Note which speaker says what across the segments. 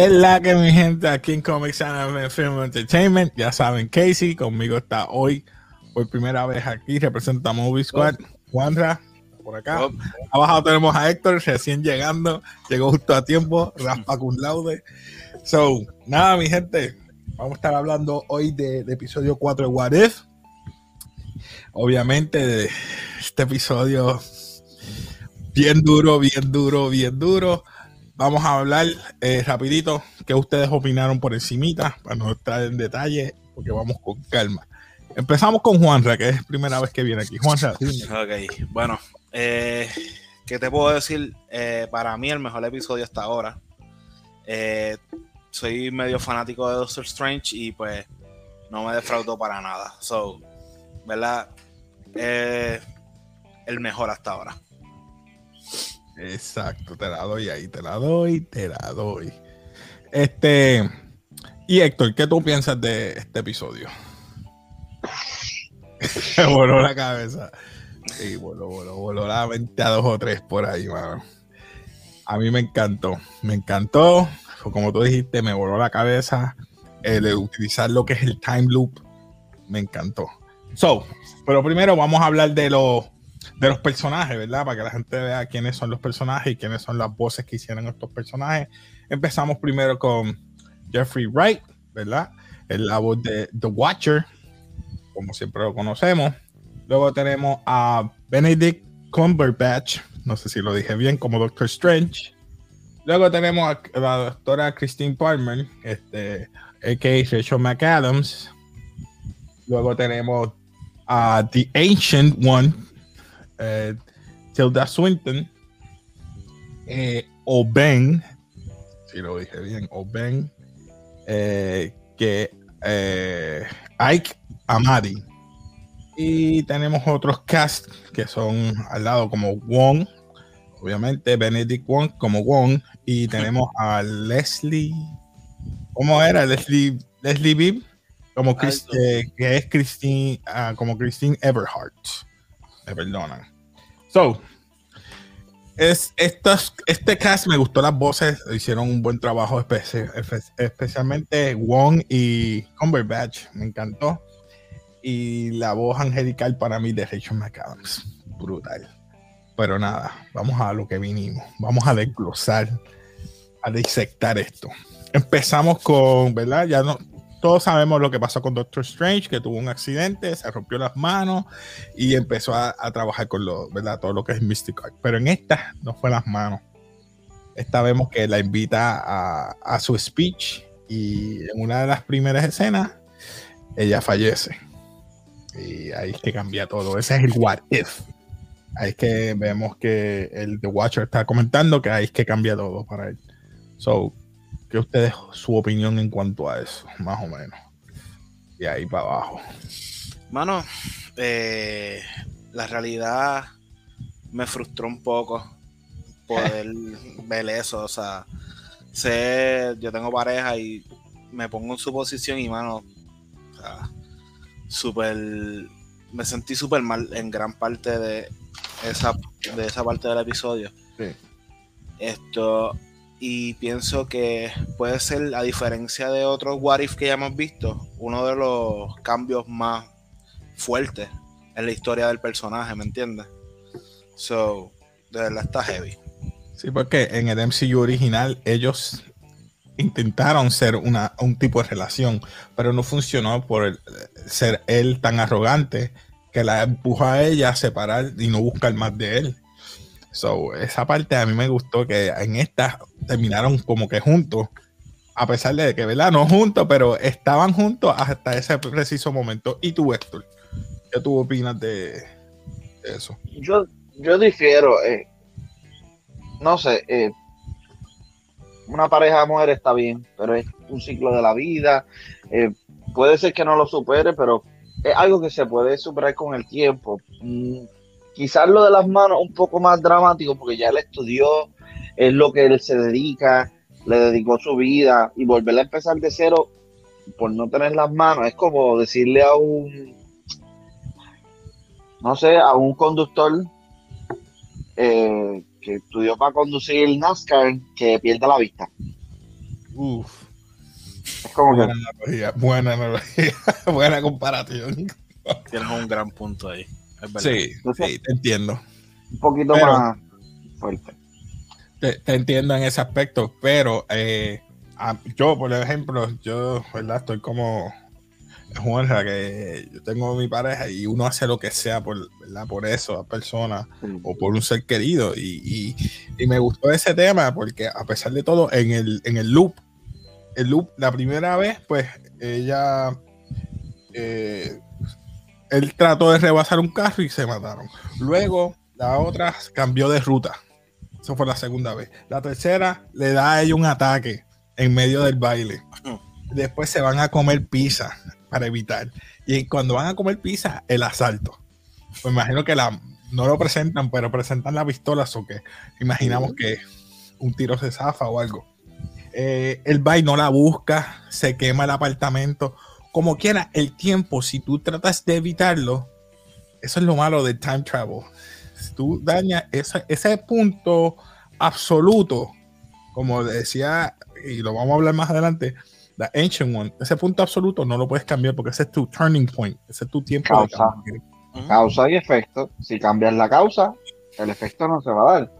Speaker 1: ¿Qué es la que mi gente aquí en Comics and Film Entertainment? Ya saben, Casey conmigo está hoy por primera vez aquí, representa Movie Squad. Juanra, por acá. Abajo tenemos a Héctor, recién llegando, llegó justo a tiempo, raspa con laude. So, nada, mi gente, vamos a estar hablando hoy de, de episodio 4 de What If. Obviamente, de este episodio bien duro, bien duro, bien duro. Vamos a hablar eh, rapidito qué ustedes opinaron por encimita para no estar en detalle porque vamos con calma. Empezamos con Juanra, que es primera vez que viene aquí. Juanra, dime.
Speaker 2: Ok, bueno, eh, ¿qué te puedo decir? Eh, para mí el mejor episodio hasta ahora. Eh, soy medio fanático de Doctor Strange y pues no me defraudó para nada. So, ¿verdad? El mejor hasta ahora.
Speaker 1: Exacto, te la doy ahí, te la doy, te la doy. Este, y Héctor, ¿qué tú piensas de este episodio? Me voló la cabeza. Sí, voló, voló, voló la mente a dos o tres por ahí, mano. A mí me encantó, me encantó. Como tú dijiste, me voló la cabeza. El utilizar lo que es el time loop, me encantó. So, pero primero vamos a hablar de los de los personajes, ¿verdad? Para que la gente vea quiénes son los personajes y quiénes son las voces que hicieron estos personajes. Empezamos primero con Jeffrey Wright, ¿verdad? Es la voz de The Watcher, como siempre lo conocemos. Luego tenemos a Benedict Cumberbatch, no sé si lo dije bien, como Doctor Strange. Luego tenemos a la doctora Christine Palmer, este, a.k.a. Rachel McAdams. Luego tenemos a The Ancient One, eh, Tilda Swinton, eh, o Ben, si lo dije bien, o Ben, eh, que eh, Ike Amadi. Y tenemos otros cast que son al lado como Wong, obviamente Benedict Wong como Wong, y tenemos a Leslie, ¿cómo era? Leslie, Leslie Bibb, como Chris- que es Christine, ah, como Christine Everhart. Me perdonan. So, es, estos, este cast me gustó las voces, hicieron un buen trabajo, espe- espe- especialmente Wong y Cumberbatch, me encantó. Y la voz angelical para mí de Rachel McAdams, brutal. Pero nada, vamos a lo que vinimos, vamos a desglosar, a disectar esto. Empezamos con, ¿verdad? Ya no, todos sabemos lo que pasó con Doctor Strange, que tuvo un accidente, se rompió las manos y empezó a, trabajar con lo, ¿verdad? todo lo que es Mystic Art. Pero en esta no fue las manos. Esta vemos que la invita a, a su speech y en una de las primeras escenas ella fallece. Y ahí es que cambia todo. Ese es el what if. Ahí es que vemos que el The Watcher está comentando que ahí es que cambia todo para él. So, ¿qué ustedes su opinión en cuanto a eso? Más o menos. Y ahí para abajo.
Speaker 2: Mano, eh, la realidad me frustró un poco poder ver eso. O sea, sé, yo tengo pareja y me pongo en su posición y, mano, o sea, súper. Me sentí súper mal en gran parte de esa, de esa parte del episodio.
Speaker 1: Sí.
Speaker 2: Esto, y pienso que puede ser, a diferencia de otros What If que ya hemos visto, uno de los cambios más fuertes en la historia del personaje, ¿me entiendes? So, de verdad está heavy.
Speaker 1: Sí, porque en el MCU original ellos intentaron ser una, un tipo de relación, pero no funcionó por ser él tan arrogante que la empujó a ella a separar y no buscar más de él. So, esa parte a mí me gustó que en esta terminaron como que juntos, a pesar de que, ¿verdad? No juntos, pero estaban juntos hasta ese preciso momento. ¿Y tú, Héctor? ¿Qué tú opinas de, eso?
Speaker 3: yo, yo difiero. eh, no sé, eh, una pareja de mujeres está bien, pero es un ciclo de la vida. eh, puede ser que no lo supere, pero es algo que se puede superar con el tiempo. Quizás lo de las manos un poco más dramático, porque ya él estudió, es lo que él se dedica, le dedicó su vida y volver a empezar de cero por no tener las manos es como decirle a un no sé, a un conductor eh, que estudió para conducir NASCAR que pierda la vista.
Speaker 1: Uf.
Speaker 3: Es como
Speaker 1: Buena
Speaker 3: que
Speaker 1: analogía, buena analogía, buena comparación.
Speaker 2: Tienes un gran punto ahí. Es verdad.
Speaker 1: Sí, sí, te entiendo.
Speaker 3: un poquito
Speaker 1: Pero-
Speaker 3: más fuerte.
Speaker 1: Te, te entiendo en ese aspecto, pero eh, a- yo, por ejemplo, yo, ¿verdad? Estoy como Juanra, que yo tengo mi pareja y uno hace lo que sea por, ¿verdad? por eso, persona
Speaker 3: Sí.
Speaker 1: o por un ser querido. Y, y- y me gustó ese tema porque a pesar de todo, en el, en el loop, el loop, la primera vez, pues ella, eh, él trató de rebasar un carro y se mataron. Luego, la otra cambió de ruta. Eso fue la segunda vez. La tercera le da a ella un ataque en medio del baile. Después se van a comer pizza para evitar. Y cuando van a comer pizza, el asalto. Pues imagino que la, no lo presentan, pero presentan la pistola, o que imaginamos que un tiro se zafa o algo. Eh, el baile no la busca, se quema el apartamento. Como quiera, el tiempo, si tú tratas de evitarlo, eso es lo malo del time travel. Si tú dañas ese, ese punto absoluto, como decía, y lo vamos a hablar más adelante, la Ancient One, ese punto absoluto no lo puedes cambiar porque ese es tu turning point, ese es tu tiempo de
Speaker 3: Causa.
Speaker 2: Ujú.
Speaker 3: Causa y efecto. Si cambias la causa, el efecto no se va a dar.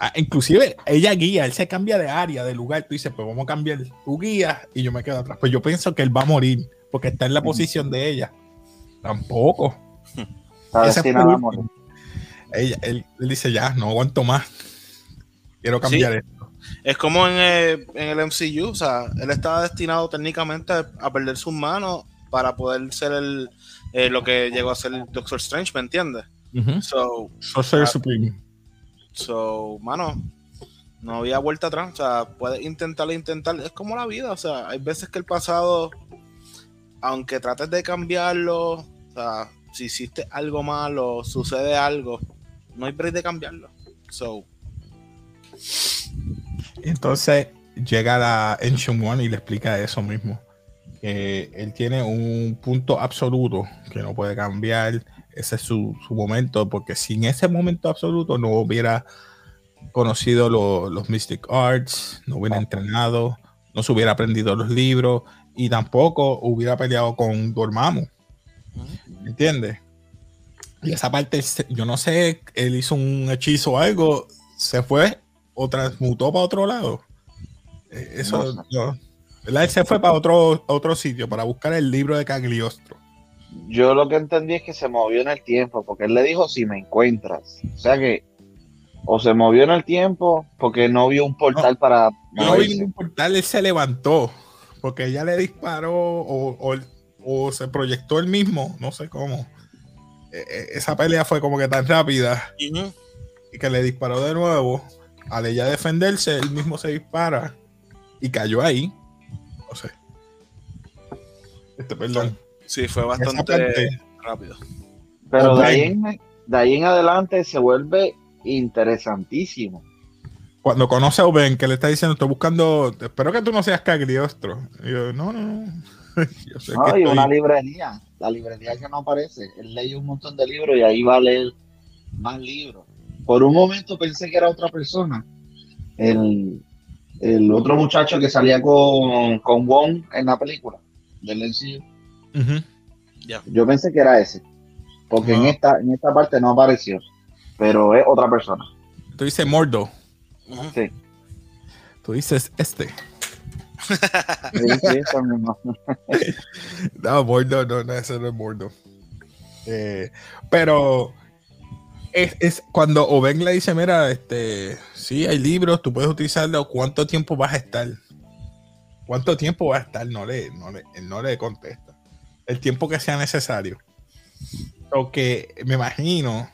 Speaker 1: Ah, inclusive ella guía, él se cambia de área, de lugar. Tú dices, pues vamos a cambiar tu guía y yo me quedo atrás. Pues yo pienso que él va a morir porque está en la posición de ella. Tampoco.
Speaker 3: Está
Speaker 1: Ese fue
Speaker 3: destinado
Speaker 1: el
Speaker 3: a morir.
Speaker 1: Ella, él, él dice, ya, no aguanto más. Quiero cambiar esto.
Speaker 2: Es como en, eh, en el MCU, o sea, él estaba destinado técnicamente a, perder sus manos para poder ser el eh, lo que llegó a ser el Doctor Strange, ¿me entiendes?
Speaker 1: Ujú.
Speaker 2: So,
Speaker 1: Sorcerer
Speaker 2: Ah.
Speaker 1: Supreme.
Speaker 2: So, mano, no había vuelta atrás, o sea, puedes intentar intentar, es como la vida, o sea, hay veces que el pasado, aunque trates de cambiarlo, o sea, si hiciste algo malo, sucede algo, no hay break de cambiarlo. So,
Speaker 1: Entonces llega la Ancient One y le explica eso mismo. Que él tiene un punto absoluto que no puede cambiar. Ese es su, su momento, porque sin ese momento absoluto no hubiera conocido lo- los Mystic Arts, no hubiera entrenado, no se hubiera aprendido los libros y tampoco hubiera peleado con Dormammu. ¿Me entiendes? Y esa parte, yo no sé, él hizo un hechizo o algo, se fue o transmutó para otro lado. Eh, Eso,
Speaker 3: No.
Speaker 1: Él se fue para otro, otro sitio para buscar el libro de Cagliostro.
Speaker 3: Yo lo que entendí es que se movió en el tiempo, porque él le dijo si me encuentras. O sea que o se movió en el tiempo porque no vio un portal para
Speaker 1: no vi
Speaker 3: moverse.
Speaker 1: ningún portal, él se levantó porque ella le disparó o, o- o se proyectó él mismo, no sé cómo. Eh, eh, esa pelea fue como que tan rápida y que le disparó de nuevo. Al ella defenderse, él mismo se dispara y cayó ahí. No sé. Este, perdón.
Speaker 2: Sí, fue bastante rápido.
Speaker 3: Pero de ahí, en, de ahí en adelante se vuelve interesantísimo.
Speaker 1: cuando conoce a Oben, que le está diciendo, estoy buscando, espero que tú no seas Cagliostro. Y yo, no, no, no. Yo sé
Speaker 3: No,
Speaker 1: que
Speaker 3: y
Speaker 1: estoy-
Speaker 3: una librería, la librería que no aparece. Él lee un montón de libros y ahí va a leer más libros. Por un momento pensé que era otra persona. El, el otro muchacho que salía con, con Wong en la película del MCU.
Speaker 1: Ujú.
Speaker 3: Yo pensé que era ese. Porque en, esta, en esta parte no apareció. Pero es otra persona.
Speaker 1: Tú dices Mordo.
Speaker 3: Sí.
Speaker 1: Tú dices este.
Speaker 3: Sí, sí, eso mismo.
Speaker 1: No, Mordo, no, no, ese no es Mordo. Eh, pero es, es cuando Oben le dice, mira, este, sí, hay libros, tú puedes utilizarlo, ¿cuánto tiempo vas a estar? ¿Cuánto tiempo vas a estar? No le, no le, él no le contesta. El tiempo que sea necesario. Lo que me imagino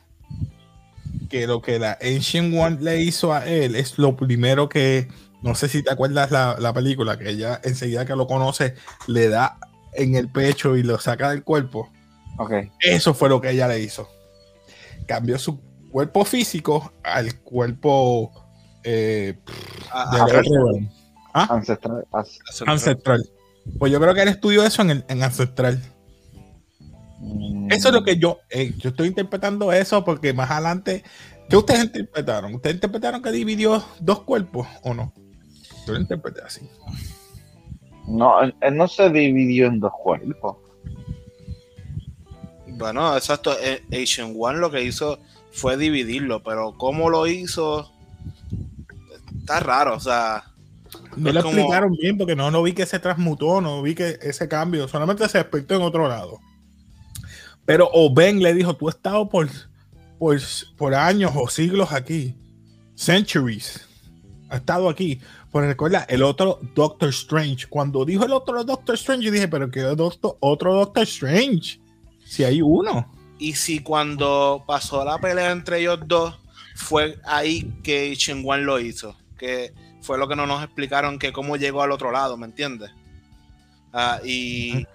Speaker 1: que lo que la Ancient One le hizo a él es lo primero que, no sé si te acuerdas la, la película, que ella enseguida que lo conoce le da en el pecho y lo saca del cuerpo.
Speaker 3: Ok.
Speaker 1: Eso fue lo que ella le hizo. Cambió su cuerpo físico al cuerpo eh,
Speaker 2: A- a-
Speaker 1: ¿Ah?
Speaker 3: Ancestral.
Speaker 1: Pues yo creo que él estudió eso en, el, en ancestral.
Speaker 3: mm,
Speaker 1: Eso es lo que yo, eh, yo estoy interpretando eso porque más adelante, ¿qué ustedes interpretaron? ¿Ustedes interpretaron que dividió dos cuerpos o no? Yo lo interpreté así.
Speaker 3: No, él, él no se dividió en dos cuerpos.
Speaker 2: Bueno, exacto. eh, Asian One lo que hizo fue dividirlo, pero cómo lo hizo está raro, o sea,
Speaker 1: No lo
Speaker 2: como-
Speaker 1: explicaron bien porque no, no vi que se transmutó, no vi que ese cambio, solamente se despertó en otro lado. Pero Oben le dijo, tú has estado por, por, por años o siglos aquí, centuries, ha estado aquí. Pues recuerda, el otro Doctor Strange, cuando dijo el otro Doctor Strange, yo dije, pero ¿qué doctor, otro Doctor Strange? Si hay uno.
Speaker 2: y si cuando pasó la pelea entre ellos dos, fue ahí que One lo hizo, que fue lo que no nos explicaron que cómo llegó al otro lado, ¿me entiendes? Ah, y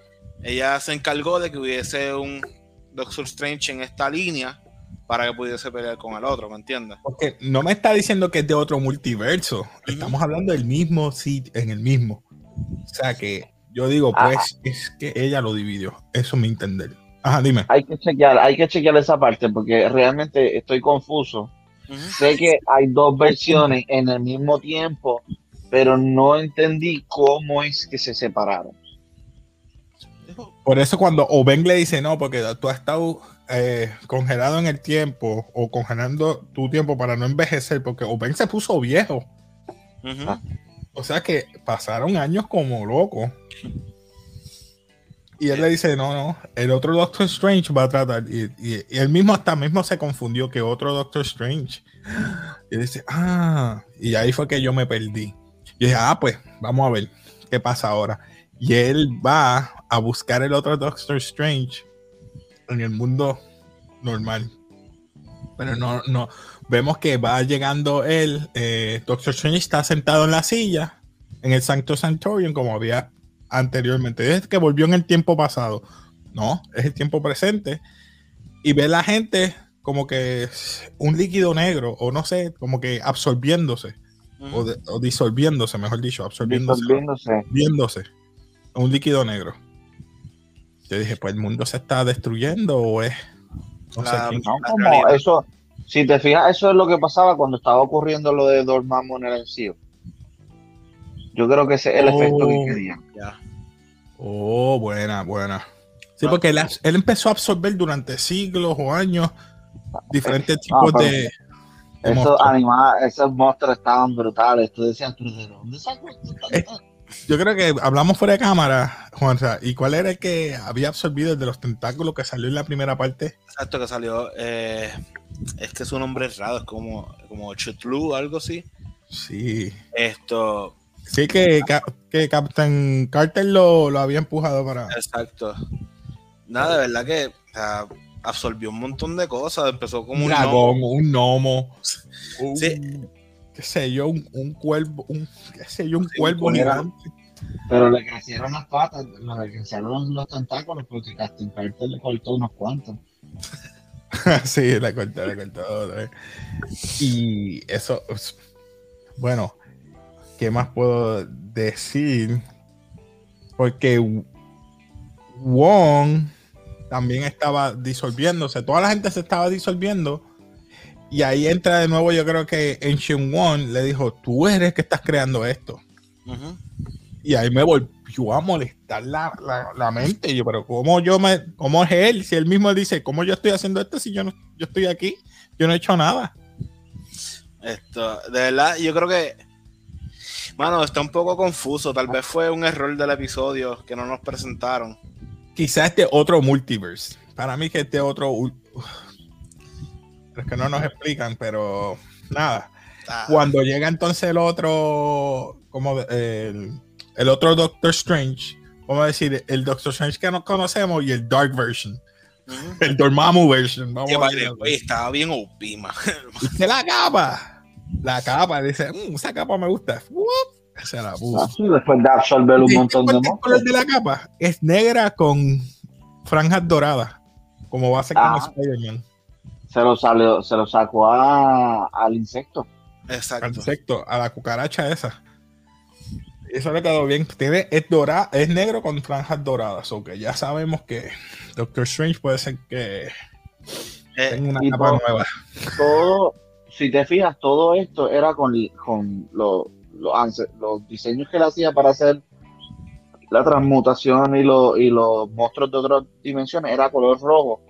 Speaker 2: ella se encargó de que hubiese un Doctor Strange en esta línea para que pudiese pelear con el otro, ¿me entiendes?
Speaker 1: Porque no me está diciendo que es de otro multiverso. Estamos hablando del mismo sitio, en el mismo. O sea que yo digo,
Speaker 3: Ah.
Speaker 1: pues, es que ella lo dividió. Eso es mi entender. Ajá, dime.
Speaker 3: Hay que chequear, hay que chequear esa parte porque realmente estoy confuso. Sé que hay dos versiones en el mismo tiempo, pero no entendí cómo es que se separaron.
Speaker 1: Por eso cuando Oben le dice, no, porque tú has estado eh, congelado en el tiempo o congelando tu tiempo para no envejecer, porque Oben se puso viejo. O sea que pasaron años como loco. Y él le dice, no, no, el otro Doctor Strange va a tratar. Y, y- él mismo hasta mismo se confundió que otro Doctor Strange. Y dice, ah, y ahí fue que yo me perdí. Y dije, ah, pues vamos a ver qué pasa ahora. Y él va a buscar el otro Doctor Strange en el mundo normal. Pero no, no, vemos que va llegando él, eh, Doctor Strange está sentado en la silla, en el Sancto Sanctorium, como había anteriormente. Es que volvió en el tiempo pasado. No, es el tiempo presente. Y ve la gente como que un líquido negro, o no sé, como que absorbiéndose, o, de- o disolviéndose, mejor dicho, absorbiéndose, viéndose, un líquido negro. Yo dije, pues el mundo se está destruyendo o es... No sé
Speaker 2: La-
Speaker 1: quién-
Speaker 3: No, como eso, si te fijas, eso es lo que pasaba cuando estaba ocurriendo lo de Dormammu en el MCU. Yo creo que ese es el efecto que
Speaker 1: Oh.
Speaker 3: querían.
Speaker 2: Ya.
Speaker 1: Oh, buena, buena. Sí,
Speaker 2: Ah.
Speaker 1: porque él, él empezó a absorber durante siglos o años diferentes tipos
Speaker 3: pero-
Speaker 1: de, de
Speaker 3: Esos
Speaker 1: monstruos.
Speaker 3: animales, esos monstruos estaban brutales. Tú decías, pero ¿de dónde sacó esto
Speaker 1: Eh? Yo creo que hablamos fuera de cámara, Juanza. ¿Y cuál era el que había absorbido el de los tentáculos que salió en la primera parte?
Speaker 2: Exacto, que salió. eh, es que su nombre es raro, es como, como Chutlu o algo así.
Speaker 1: Sí.
Speaker 2: Esto,
Speaker 1: Sí, que, que Captain Carter lo, lo había empujado para.
Speaker 2: exacto. Nada, de verdad que o sea, absorbió un montón de cosas. Empezó como
Speaker 1: Un
Speaker 2: un
Speaker 1: dragón,
Speaker 2: gnomo.
Speaker 1: un gnomo. Un,
Speaker 2: Sí.
Speaker 1: qué sé yo, un, un cuervo, un, qué sé yo, un
Speaker 2: Sí,
Speaker 1: cuervo gigante.
Speaker 3: Pero le crecieron las patas, le crecieron los tentáculos porque Captain Carter le cortó unos cuantos.
Speaker 1: sí, la corté otra vez. Y eso, es- bueno, ¿qué más puedo decir? Porque Wong también estaba disolviéndose, toda la gente se estaba disolviendo. Y ahí entra de nuevo, yo creo que Ancient One le dijo, tú eres que estás creando esto. Y ahí me volvió a molestar la, la- la mente. Y yo, pero ¿cómo yo me, cómo es él? Si él mismo dice, ¿cómo yo estoy haciendo esto si yo no, yo estoy aquí? Yo no he hecho nada.
Speaker 2: Esto, de verdad, yo creo que. Mano, está un poco confuso. Tal vez fue un error del episodio que no nos presentaron.
Speaker 1: Quizás este otro multiverse. Para mí que este otro... Es que no nos explican, pero nada.
Speaker 2: Ah,
Speaker 1: Cuando llega entonces el otro, como el, el otro Doctor Strange, vamos a decir, el Doctor Strange que no conocemos y el Dark Version, el Dormammu version. Vamos a
Speaker 2: estaba bien OP, man.
Speaker 1: ¿Viste la capa? La capa, dice, "Mm, esa capa me gusta. Se la puso.
Speaker 3: Así, después de absorber un
Speaker 1: ¿Viste
Speaker 3: montón de
Speaker 1: cuál es el color de la capa? Es negra con franjas doradas, como va a ser con
Speaker 3: Ah.
Speaker 1: Spider-Man.
Speaker 3: Se lo, salió, se lo sacó a- al insecto.
Speaker 1: Al
Speaker 2: Exacto.
Speaker 1: insecto, a la cucaracha esa. Eso le quedó bien. Tiene, es, es negro con franjas doradas. O que ya sabemos que Doctor Strange puede ser que
Speaker 2: Eh,
Speaker 1: tenga una capa
Speaker 3: todo-
Speaker 1: nueva.
Speaker 3: Todo, si te fijas, todo esto era con, con lo, los, los diseños que él hacía para hacer la transmutación y, lo- y los monstruos de otras dimensiones era color rojo.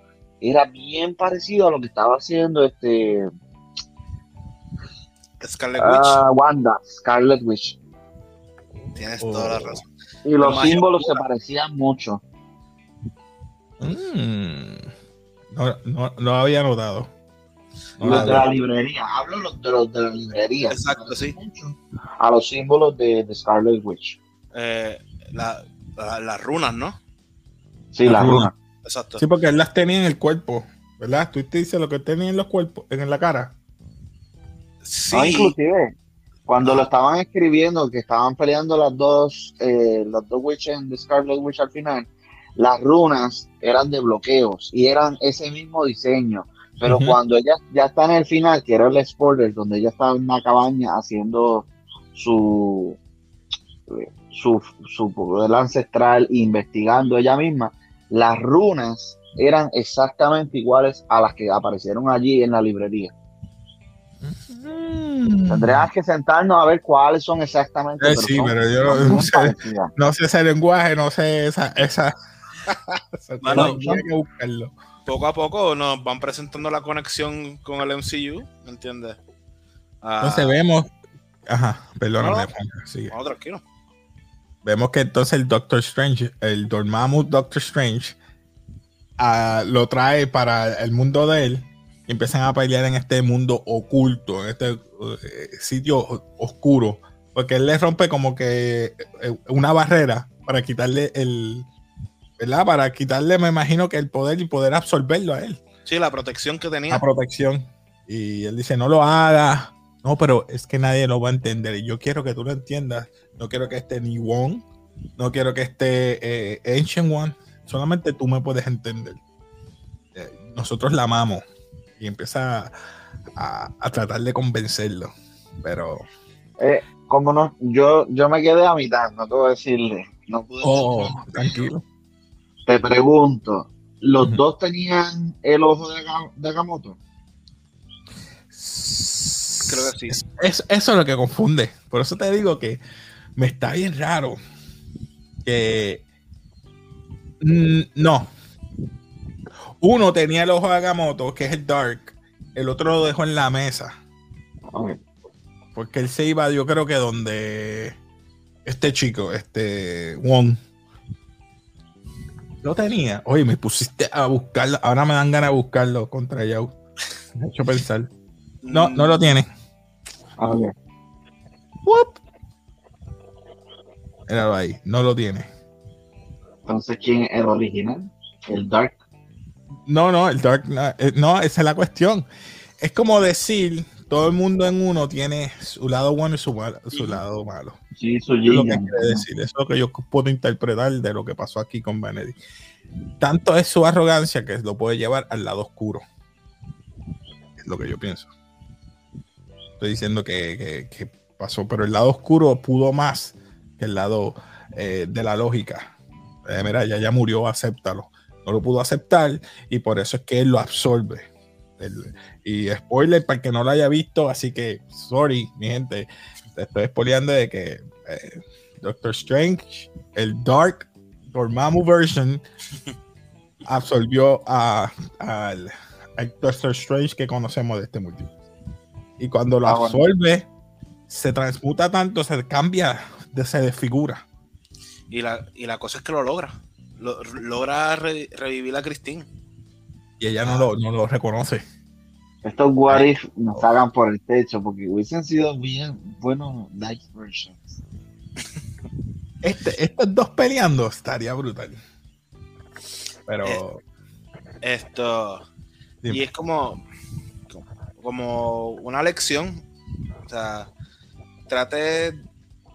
Speaker 3: Era bien parecido a lo que estaba haciendo este
Speaker 2: Scarlet Witch,
Speaker 3: ah, Wanda, Scarlet Witch.
Speaker 2: tienes
Speaker 1: Oh.
Speaker 2: toda la razón.
Speaker 3: Y los símbolos se parecían mucho.
Speaker 1: Mm. No, no, no había notado. No
Speaker 3: los
Speaker 1: lo
Speaker 3: de la librería, hablo los de los de la librería.
Speaker 2: Exacto, sí.
Speaker 3: A los símbolos de, de Scarlet Witch.
Speaker 2: Eh, la- la- las runas, ¿no?
Speaker 3: Sí,
Speaker 1: La
Speaker 3: la
Speaker 1: runa.
Speaker 3: runa.
Speaker 2: Exacto.
Speaker 1: Sí, porque él las tenía en el cuerpo, ¿verdad? Tú te dices lo que tenía en los cuerpos, en la cara.
Speaker 2: Sí,
Speaker 3: No, inclusive, cuando lo estaban escribiendo, que estaban peleando las dos, eh, las dos witches de Scarlet Witch al final, las runas eran de bloqueos y eran ese mismo diseño. Pero cuando ella ya está en el final, que era el spoiler, donde ella estaba en una cabaña haciendo su su, su poder ancestral, investigando ella misma, las runas eran exactamente iguales a las que aparecieron allí en la librería.
Speaker 1: Mm.
Speaker 3: Tendríamos que sentarnos a ver cuáles son exactamente.
Speaker 1: Eh, sí,
Speaker 3: son-
Speaker 1: pero yo no sé. No sé ese lenguaje, no sé esa. esa...
Speaker 2: Bueno,
Speaker 1: tengo que buscarlo.
Speaker 2: Poco a poco nos van presentando la conexión con el MCU, ¿me entiendes? Ah,
Speaker 1: Entonces vemos. Ajá, perdóname.
Speaker 2: No. No, tranquilo.
Speaker 1: Vemos que entonces el Doctor Strange, el Dormammu Doctor Strange, ah, lo trae para el mundo de él y empiezan a pelear en este mundo oculto, en este eh, sitio oscuro, porque él le rompe como que eh, una barrera para quitarle el, ¿verdad? Para quitarle, me imagino que el poder y poder absorberlo a él,
Speaker 2: Sí, la protección que tenía.
Speaker 1: la protección. Y él dice, no lo haga. No, pero es que nadie lo va a entender. Y yo quiero que tú lo entiendas. No quiero que esté ni Wong. No quiero que esté eh, Ancient One. Solamente tú me puedes entender. Eh, nosotros la amamos. Y empieza a, a tratar de convencerlo. Pero.
Speaker 3: Eh, como no, yo, yo me quedé a mitad, no te voy a decirle. No pude
Speaker 1: Oh, tranquilo.
Speaker 3: Te pregunto, ¿los dos tenían el ojo de, de Agamotto?
Speaker 2: Creo que sí.
Speaker 1: Es- es- eso es lo que confunde. Por eso te digo que me está bien raro. Que. Mm, no. Uno tenía el ojo de Agamotto, que es el Dark. El otro lo dejó en la mesa. Porque él se iba, yo creo que donde. Este chico, este. Wong. Lo tenía. Oye, me pusiste a buscarlo. Ahora me dan ganas de buscarlo contra Yao. Me ha hecho pensar. No, no lo tiene.
Speaker 3: Ok.
Speaker 1: Whoop. Míralo ahí, no lo tiene.
Speaker 3: Entonces, ¿quién es el original? El Dark.
Speaker 1: No, no, el Dark eh, no, esa es la cuestión. Es como decir, todo el mundo en uno tiene su lado bueno y su, mal- su lado malo.
Speaker 3: Sí, su
Speaker 1: Es lo que quiere decir, eso es lo que yo puedo interpretar de lo que pasó aquí con Benedict. Tanto es su arrogancia que lo puede llevar al lado oscuro. Es lo que yo pienso. Estoy diciendo que, que- que pasó, pero el lado oscuro pudo más que el lado eh, de la lógica. Eh, mira, ya, ya murió, acéptalo. No lo pudo aceptar y por eso es que él lo absorbe. El- y spoiler para el que no lo haya visto, así que, sorry, mi gente, te estoy spoileando de que eh, Doctor Strange, el Dark Dormammu version, absorbió a, al, al Doctor Strange que conocemos de este multiverso. Y cuando lo
Speaker 3: Ah, bueno.
Speaker 1: se transmuta tanto, se cambia, se desfigura.
Speaker 2: Y la, y la cosa es que lo logra. Lo- logra re- revivir a Christine.
Speaker 1: Y ella no lo, no lo reconoce.
Speaker 3: Estos what if nos hagan por el techo porque hubiesen sido bien buenos live versions.
Speaker 1: Este, estos dos peleando estaría brutal. Pero.
Speaker 2: Esto.
Speaker 1: Dime.
Speaker 2: Y es como. Como una lección. O sea, trate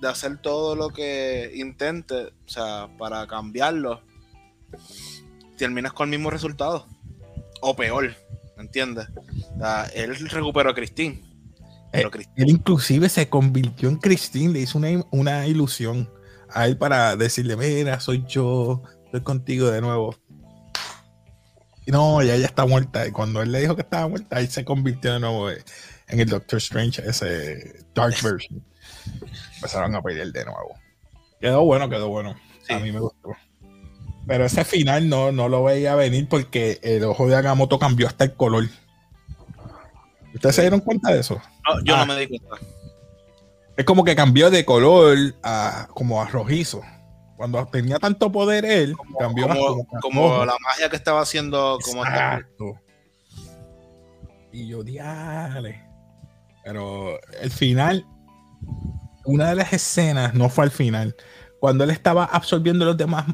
Speaker 2: de hacer todo lo que intente. O sea, para cambiarlo. Terminas con el mismo resultado. O peor. ¿Me entiendes? O sea, él recuperó a Christine. Pero Christine
Speaker 1: Él inclusive se convirtió en Christine, le hizo una, una ilusión a él para decirle, mira, soy yo, estoy contigo de nuevo. Y no, ya ella está muerta. Y cuando él le dijo que estaba muerta, ahí se convirtió de nuevo en el Doctor Strange, ese Dark version. empezaron a pelear de nuevo. Quedó bueno, quedó bueno. A mí me gustó. Pero ese final no, no lo veía venir porque el ojo de Agamotto cambió hasta el color. ¿Ustedes se dieron cuenta de eso?
Speaker 2: No, yo no ah. me di cuenta.
Speaker 1: Es como que cambió de color a como a rojizo. Cuando tenía tanto poder él, cambió
Speaker 2: como, como, la magia que estaba haciendo como
Speaker 1: Exacto. Y yo, diale. Pero el final, una de las escenas, no fue al final, cuando él estaba absorbiendo los demás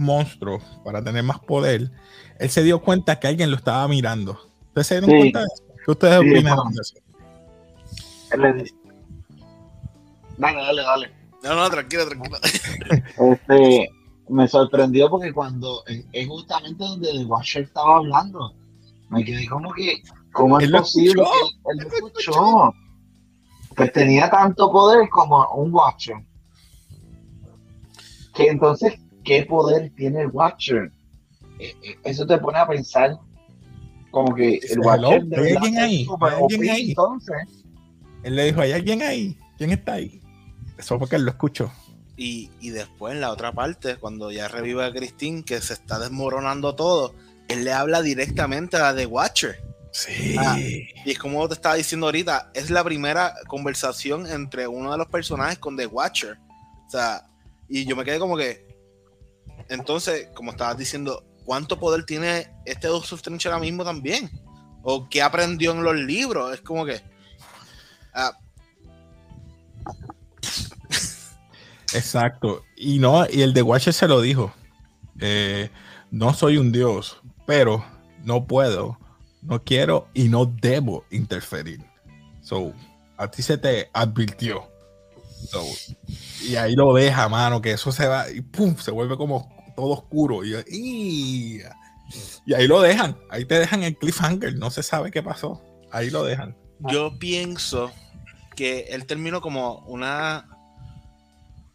Speaker 1: monstruos para tener más poder, él se dio cuenta que alguien lo estaba mirando. ¿Ustedes se dieron cuenta de eso? ¿Qué ustedes opinan de eso?
Speaker 3: Dale, dale, dale.
Speaker 2: No, no, tranquilo, tranquilo.
Speaker 3: Este, me sorprendió porque cuando es justamente donde The Watcher estaba hablando, me quedé como que, ¿cómo es posible que él, lo escuchó? Pues tenía tanto poder como un Watcher. Que entonces, ¿qué poder tiene el Watcher? E, e, eso te pone a pensar como que el Watcher
Speaker 1: ¿Hay alguien ahí? ¿Hay alguien ahí? Entonces, él le dijo, ¿hay alguien ahí? ¿Quién está ahí? Eso fue que él lo escuchó.
Speaker 2: Y, y, después en la otra parte, cuando ya revive a Christine, que se está desmoronando todo, él le habla directamente a The Watcher.
Speaker 1: Sí.
Speaker 2: Ah, y es como te estaba diciendo ahorita, es la primera conversación entre uno de los personajes con The Watcher. O sea, y yo me quedé como que. Entonces, como estabas diciendo, ¿cuánto poder tiene este Doctor Strange ahora mismo también? ¿O qué aprendió en los libros? Es como que. Ah,
Speaker 1: Exacto. Y no, y el de Watcher se lo dijo. Eh, no soy un dios, pero no puedo, no quiero y no debo interferir. So, a ti se te advirtió. Y ahí lo deja, mano, que eso se va y pum, se vuelve como todo oscuro. Y, y, y ahí lo dejan. Ahí te dejan el cliffhanger. No se sabe qué pasó. Ahí lo dejan.
Speaker 2: Yo pienso que él terminó como una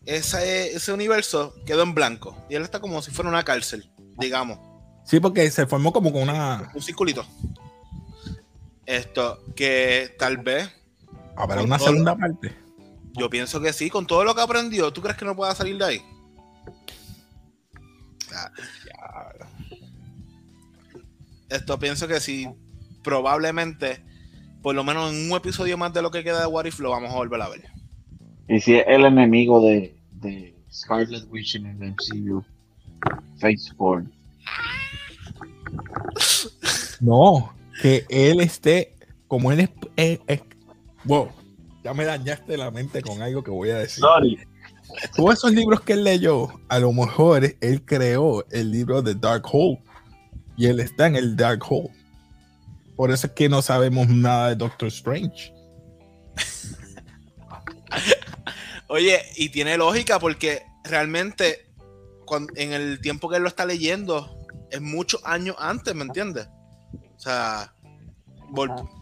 Speaker 2: ese, ese universo quedó en blanco. Y él está como si fuera una cárcel, digamos.
Speaker 1: Sí, porque se formó como con una.
Speaker 2: Un circulito. Esto, que tal vez.
Speaker 1: Habrá una segunda parte.
Speaker 2: Yo pienso que sí, con todo lo que aprendió, ¿tú crees que no pueda salir de ahí? Esto pienso que sí, probablemente, por lo menos en un episodio más de lo que queda de What If, lo vamos a volver a ver.
Speaker 3: Y si es el enemigo de, de Scarlet Witch en el MCU, Phase 4.
Speaker 1: No, que él esté, como él es, wow, ya me dañaste la mente con algo que voy a decir.
Speaker 3: Sorry.
Speaker 1: Todos esos libros que él leyó, a lo mejor él creó el libro de Dark Hole y él está en el Dark Hole. Por eso es que no sabemos nada de Doctor Strange.
Speaker 2: Oye, y tiene lógica porque realmente en el tiempo que él lo está leyendo es muchos años antes, ¿me entiendes? O sea,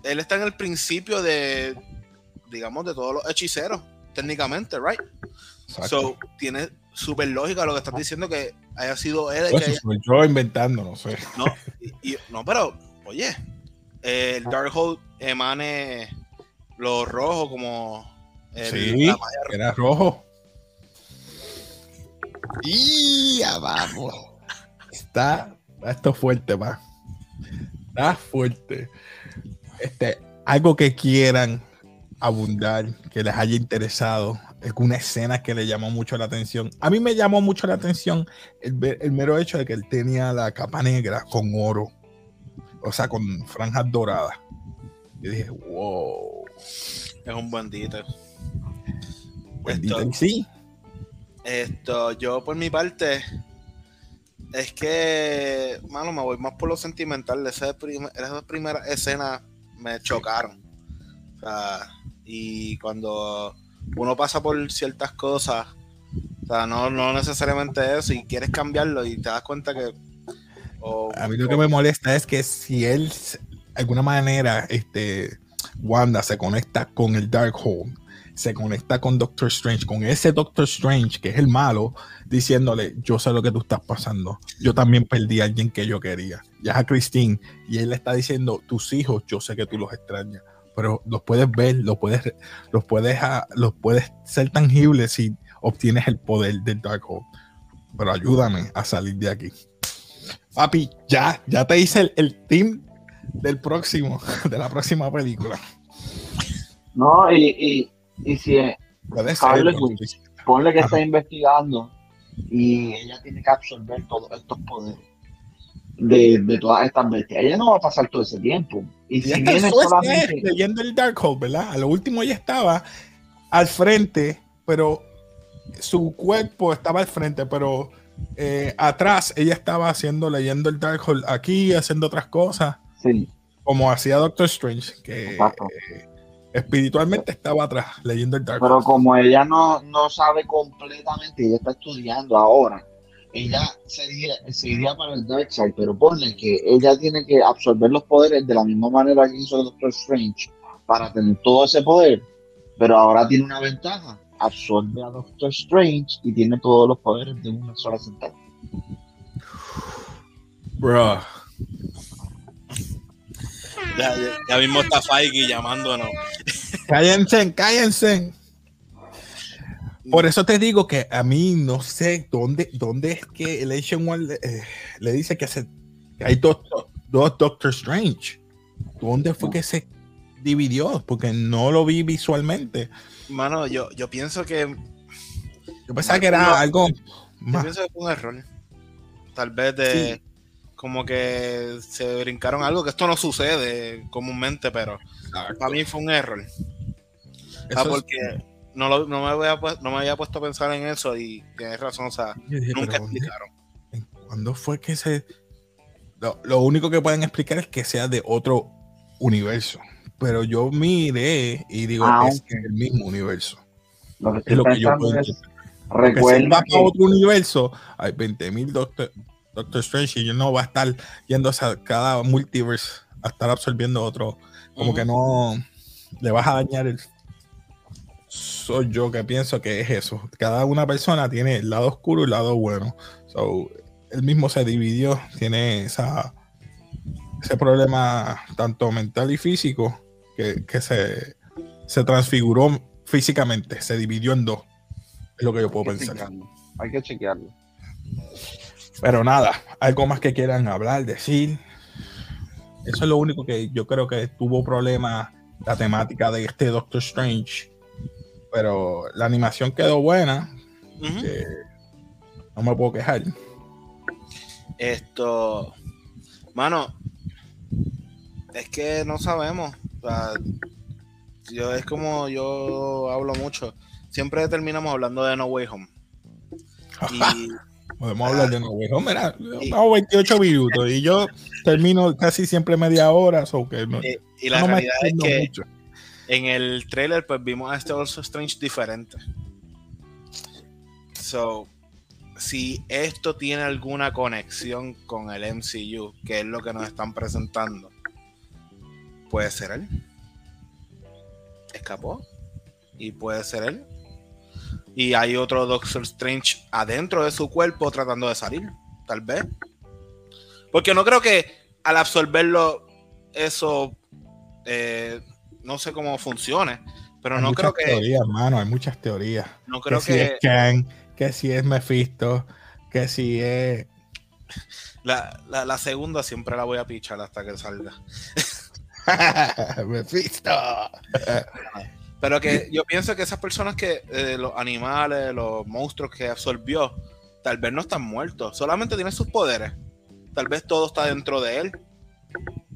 Speaker 2: él está en el principio de, digamos, de todos los hechiceros, técnicamente, ¿right? So, tiene súper lógica lo que estás diciendo que haya sido él.
Speaker 1: que soy yo inventando, no sé.
Speaker 2: No, no pero, oye, el Darkhold emane lo rojo como
Speaker 1: sí, era rojo. Y vamos. Está, esto fuerte, va. Está fuerte. Este, algo que quieran abundar, que les haya interesado, alguna escena que le llamó mucho la atención. A mí me llamó mucho la atención el, el mero hecho de que él tenía la capa negra con oro, o sea, con franjas doradas. Y dije, wow.
Speaker 2: Es un buen detalle.
Speaker 1: Esto, sí.
Speaker 2: Esto, yo por mi parte, es que, mano, me voy más por lo sentimental. Esas, primeras escenas me chocaron. O sea, y cuando uno pasa por ciertas cosas, o sea, no, no necesariamente eso, y quieres cambiarlo y te das cuenta que.
Speaker 1: a mí lo que me molesta es que si él, de alguna manera, este, Wanda se conecta con el Darkhold se conecta con Doctor Strange, con ese Doctor Strange que es el malo, diciéndole, yo sé lo que tú estás pasando, yo también perdí a alguien que yo quería, ya a Christine, y él le está diciendo, tus hijos, yo sé que tú los extrañas, pero los puedes ver, los puedes, los puedes, ah, los puedes ser tangibles si obtienes el poder del Darkhold. Pero ayúdame a salir de aquí. Papi, ya, ya te hice el, el team del próximo, de la próxima película.
Speaker 3: No, y, y, y si. Quinn. ponle que está investigando y ella tiene que absorber todos estos poderes de, de todas estas bestias. Ella no va a pasar todo ese tiempo. Y
Speaker 1: Y
Speaker 3: si viene
Speaker 1: eso es,
Speaker 3: solamente.
Speaker 1: leyendo el Darkhold, ¿verdad? A lo último ella estaba al frente, pero su cuerpo estaba al frente, pero eh, atrás ella estaba haciendo, leyendo el Darkhold aquí, haciendo otras cosas,
Speaker 3: Sí,
Speaker 1: como hacía Doctor Strange, que eh, espiritualmente estaba atrás, leyendo el Darkhold.
Speaker 3: pero como ella no, no sabe completamente, ella está estudiando ahora. Ella sería, se iría para el Dark Side, pero ponle que ella tiene que absorber los poderes de la misma manera que hizo Doctor Strange para tener todo ese poder. Pero ahora tiene una ventaja: absorbe a Doctor Strange y tiene todos los poderes de una sola sentada.
Speaker 1: Bro,
Speaker 2: Ya, ya- ya mismo está Feige llamándonos.
Speaker 1: cállense, cállense. Por eso te digo que a mí no sé dónde, dónde es que el Asian One le, eh, le dice que, se, que hay dos, dos Doctor Strange. ¿Dónde fue que se dividió? Porque no lo vi visualmente.
Speaker 2: Mano, yo, yo pienso que
Speaker 1: Yo pensaba que era algo
Speaker 2: Yo pienso que fue un error. Tal vez de como que se brincaron algo, que esto no sucede comúnmente, pero para mí fue un error. Ah,
Speaker 1: es-
Speaker 2: porque no, lo- no, me había, no me había puesto a pensar en eso y tienes razón, o sea,
Speaker 1: dije,
Speaker 2: nunca
Speaker 1: pero ¿dónde-
Speaker 2: explicaron.
Speaker 1: ¿Cuándo fue que se.? Lo, lo único que pueden explicar es que sea de otro universo. Pero yo miré y digo,
Speaker 3: Ah,
Speaker 1: es
Speaker 3: ok.
Speaker 1: el mismo universo.
Speaker 3: Lo que
Speaker 1: Es lo que yo puedo
Speaker 3: es, recuerda que-
Speaker 1: para otro universo, hay 20.000 Doctor, Doctor Strange y yo no va a estar yendo a cada multiverse a estar absorbiendo otro. Como que no le vas a dañar el. Soy yo que pienso que es eso. Cada una persona tiene el lado oscuro y el lado bueno. So, él mismo se dividió, tiene esa, ese problema tanto mental y físico que, que se, se transfiguró físicamente, se dividió en dos. Es lo que yo puedo
Speaker 3: hay que
Speaker 1: pensar.
Speaker 3: chequearlo, Hay que chequearlo.
Speaker 1: Pero nada, algo más que quieran hablar, decir. Eso es lo único que yo creo que tuvo problemas la temática de este Doctor Strange. Pero la animación quedó buena. No me puedo quejar.
Speaker 2: Esto, mano, es que no sabemos. O sea, yo es como yo hablo mucho. Siempre terminamos hablando de No Way Home. Y
Speaker 1: Podemos hablar de nuevo. Hijo, Mira,
Speaker 2: Y-
Speaker 1: vamos 28 minutos y yo termino casi siempre media hora. So que no,
Speaker 2: Eh, y la
Speaker 1: no me
Speaker 2: realidad es que
Speaker 1: mucho.
Speaker 2: En el trailer pues vimos a este Also Strange diferente. So, si esto tiene alguna conexión con el MCU, que es lo que nos están presentando, puede ser él. Escapó. Y puede ser él. Y hay otro Doctor Strange adentro de su cuerpo tratando de salir. Tal vez. Porque no creo que al absorberlo eso eh, no sé cómo funcione, pero
Speaker 1: Hay
Speaker 2: no creo que
Speaker 1: teorías, hermano, hay muchas teorías.
Speaker 2: no creo
Speaker 1: que si es
Speaker 2: que
Speaker 1: Kang, que si es Mephisto, que si es.
Speaker 2: la, la, la segunda siempre la voy a pichar hasta que salga.
Speaker 1: Mephisto.
Speaker 2: Pero que yo pienso que esas personas que eh, los animales, los monstruos que absorbió, tal vez no están muertos, solamente tienen sus poderes. Tal vez todo está dentro de él.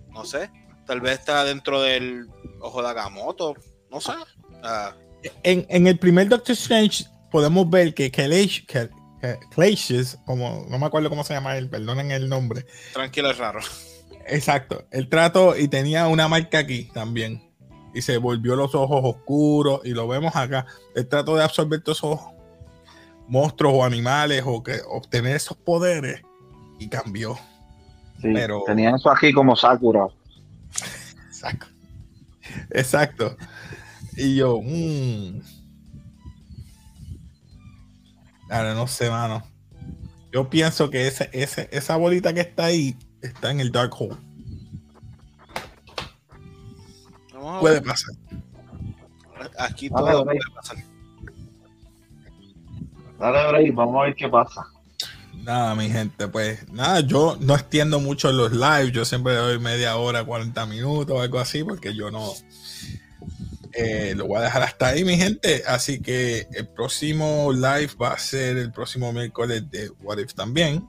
Speaker 2: No sé. Tal vez está dentro del ojo de Agamotto. No sé. Ah,
Speaker 1: En, en el primer Doctor Strange podemos ver que Kalash- Clashes, como no me acuerdo cómo se llama él, perdonen el nombre.
Speaker 2: tranquilo, es raro.
Speaker 1: Exacto, el trato y tenía una marca aquí también. Y se volvió los ojos oscuros y lo vemos acá. El trato de absorber todos esos monstruos o animales o que obtener esos poderes y cambió.
Speaker 3: Sí,
Speaker 1: Pero-
Speaker 3: Tenía eso aquí como Sakura.
Speaker 1: Exacto. Exacto. Y yo, mmm. Ahora no sé, mano. Yo pienso que ese, ese, esa bolita que está ahí está en el Dark Hole. Puede pasar.
Speaker 2: Aquí todo puede pasar.
Speaker 3: Dale, Bray, vamos a ver qué pasa.
Speaker 1: Nada, mi gente, pues nada, yo no extiendo mucho los lives, yo siempre doy media hora, 40 minutos algo así, porque yo no eh, lo voy a dejar hasta ahí, mi gente. Así que el próximo live va a ser el próximo miércoles de What If también.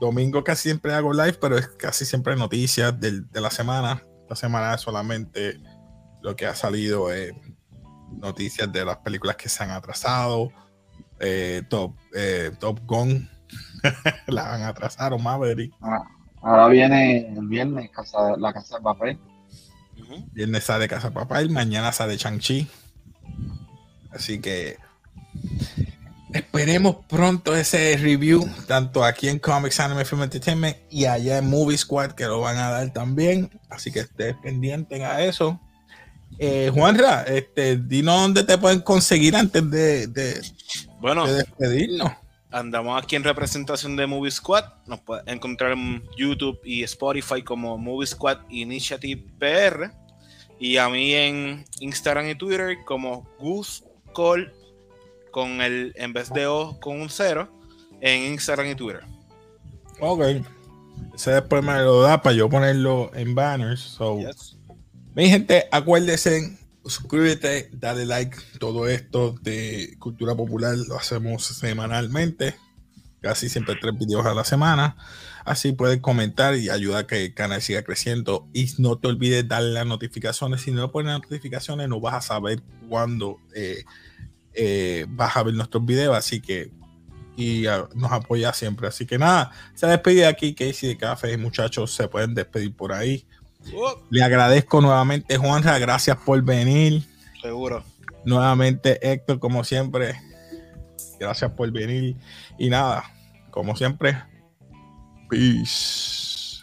Speaker 1: Domingo casi siempre hago live, pero es casi siempre noticias de la semana. Esta semana es solamente lo que ha salido, eh, noticias de las películas que se han atrasado. Eh, top, Top Gun la van a atrasar o Maverick.
Speaker 3: Ah, ahora viene el viernes la casa de papel.
Speaker 1: Viernes sale Casa de Papel, mañana sale Chang-Chi. Así que esperemos pronto ese review, tanto aquí en Comics Anime Film Entertainment y allá en Movie Squad, que lo van a dar también. Así que estés pendiente a eso. Eh, Juanra, este, dinos dónde te pueden conseguir antes de, de,
Speaker 2: bueno,
Speaker 1: de despedirnos
Speaker 2: andamos aquí en representación de Movie Squad. Nos pueden encontrar en YouTube y Spotify como Movie Squad Initiative PR. Y a mí en Instagram y Twitter como Goose Call con el en vez de O con un cero en Instagram y Twitter.
Speaker 1: Ok. Ese después me lo da para yo ponerlo en banners. So, mi gente, acuérdense suscríbete, dale like. Todo esto de cultura popular lo hacemos semanalmente. Casi siempre tres videos a la semana. Así puedes comentar y ayuda a que el canal siga creciendo. Y no te olvides darle las notificaciones. Si no pones notificaciones, no vas a saber cuándo eh, eh, vas a ver nuestros videos. Así que y nos apoya siempre. Así que nada, se despide aquí Casey de Café. Muchachos, se pueden despedir por ahí. Uh. Le agradezco nuevamente, Juanra, gracias por venir.
Speaker 2: Seguro.
Speaker 1: Nuevamente, Héctor, como siempre, gracias por venir. Y nada, como siempre, peace.